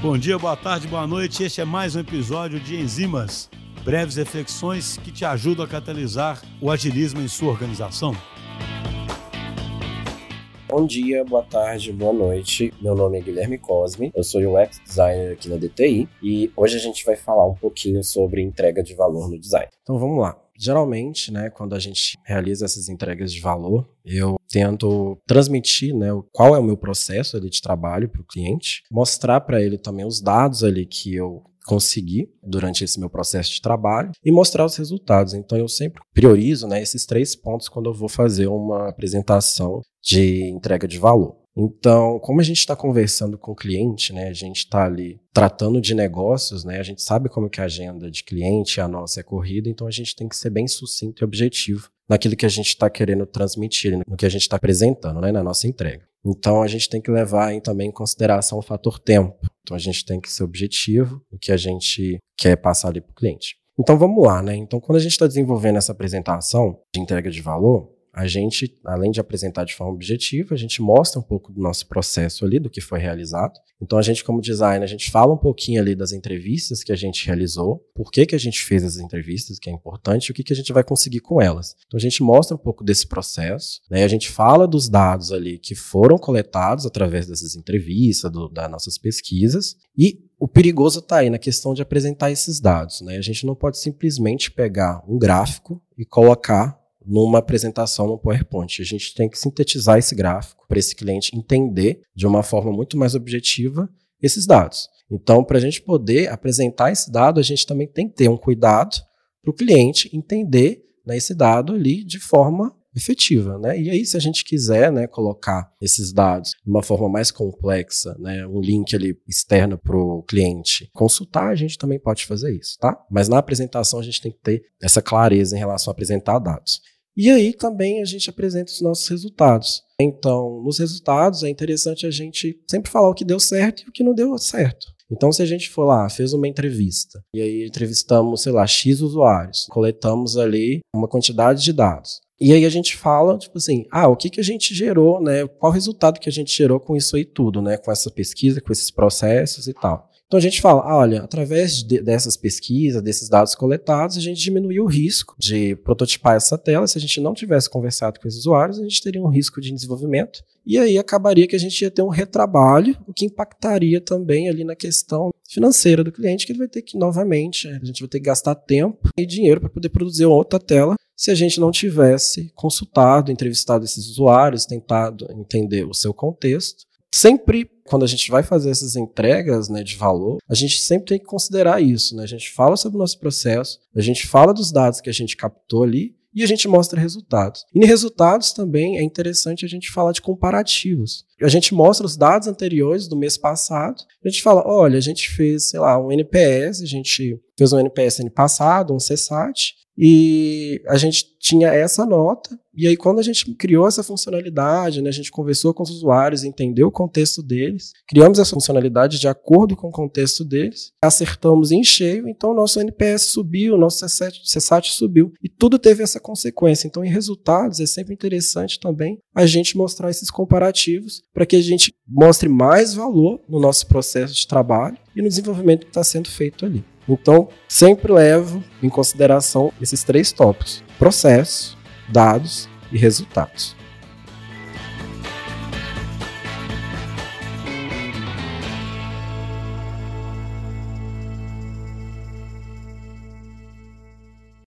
Bom dia, boa tarde, boa noite. Este é mais um episódio de Enzimas, breves reflexões que te ajudam a catalisar o agilismo em sua organização. Bom dia, boa tarde, boa noite. Meu nome é Guilherme Cosme, eu sou UX designer aqui na DTI e hoje a gente vai falar um pouquinho sobre entrega de valor no design. Então vamos lá. Geralmente, né, quando a gente realiza essas entregas de valor, eu tento transmitir, né, qual é o meu processo ali de trabalho para o cliente, mostrar para ele também os dados ali que eu consegui durante esse meu processo de trabalho e mostrar os resultados. Então eu sempre priorizo, né, esses três pontos quando eu vou fazer uma apresentação de entrega de valor. Então, como a gente está conversando com o cliente, né, a gente está ali tratando de negócios, né, a gente sabe como que a agenda de cliente, a nossa é corrida, então a gente tem que ser bem sucinto e objetivo naquilo que a gente está querendo transmitir, no que a gente está apresentando, né, na nossa entrega. Então, a gente tem que levar em, também em consideração o fator tempo. Então, a gente tem que ser objetivo no que a gente quer passar ali para o cliente. Então, vamos lá, né? Então, quando a gente está desenvolvendo essa apresentação de entrega de valor, a gente, além de apresentar de forma objetiva, a gente mostra um pouco do nosso processo ali, do que foi realizado. Então, a gente, como designer, a gente fala um pouquinho ali das entrevistas que a gente realizou, por que, que a gente fez as entrevistas, que é importante, e o que, que a gente vai conseguir com elas. Então, a gente mostra um pouco desse processo, né? A gente fala dos dados ali que foram coletados através dessas entrevistas, do, das nossas pesquisas, e o perigoso está aí na questão de apresentar esses dados. Né? A gente não pode simplesmente pegar um gráfico e colocar numa apresentação no PowerPoint. A gente tem que sintetizar esse gráfico para esse cliente entender de uma forma muito mais objetiva esses dados. Então, para a gente poder apresentar esse dado, a gente também tem que ter um cuidado para o cliente entender né, esse dado ali de forma efetiva, né? E aí, se a gente quiser, né, colocar esses dados de uma forma mais complexa, né, um link ali externo para o cliente consultar, a gente também pode fazer isso, tá? Mas na apresentação a gente tem que ter essa clareza em relação a apresentar dados. E aí também a gente apresenta os nossos resultados. Então, nos resultados é interessante a gente sempre falar o que deu certo e o que não deu certo. Então, se a gente for lá, fez uma entrevista, e aí entrevistamos, sei lá, X usuários, coletamos ali uma quantidade de dados. E aí a gente fala, tipo assim, ah, o que, que a gente gerou, né? Qual o resultado que a gente gerou com isso aí tudo, né? Com essa pesquisa, com esses processos e tal. Então a gente fala, ah, olha, através de, dessas pesquisas, desses dados coletados, a gente diminuiu o risco de prototipar essa tela. Se a gente não tivesse conversado com os usuários, a gente teria um risco de desenvolvimento. E aí acabaria que a gente ia ter um retrabalho, o que impactaria também ali na questão financeira do cliente, que ele vai ter que, novamente, a gente vai ter que gastar tempo e dinheiro para poder produzir outra tela se a gente não tivesse consultado, entrevistado esses usuários, tentado entender o seu contexto sempre quando a gente vai fazer essas entregas né, de valor, a gente sempre tem que considerar isso. Né? A gente fala sobre o nosso processo, a gente fala dos dados que a gente captou ali e a gente mostra resultados. E em resultados também é interessante a gente falar de comparativos. A gente mostra os dados anteriores do mês passado, a gente fala, olha, a gente fez, sei lá, um NPS, a gente fez um NPS ano passado, um CSAT, e a gente tinha essa nota, e aí quando a gente criou essa funcionalidade, né, a gente conversou com os usuários, entendeu o contexto deles, criamos essa funcionalidade de acordo com o contexto deles, acertamos em cheio, então o nosso NPS subiu, o nosso CSAT, CSAT subiu, e tudo teve essa consequência. Então, em resultados, é sempre interessante também a gente mostrar esses comparativos para que a gente mostre mais valor no nosso processo de trabalho e no desenvolvimento que está sendo feito ali. Então, sempre levo em consideração esses três tópicos: processo, dados e resultados.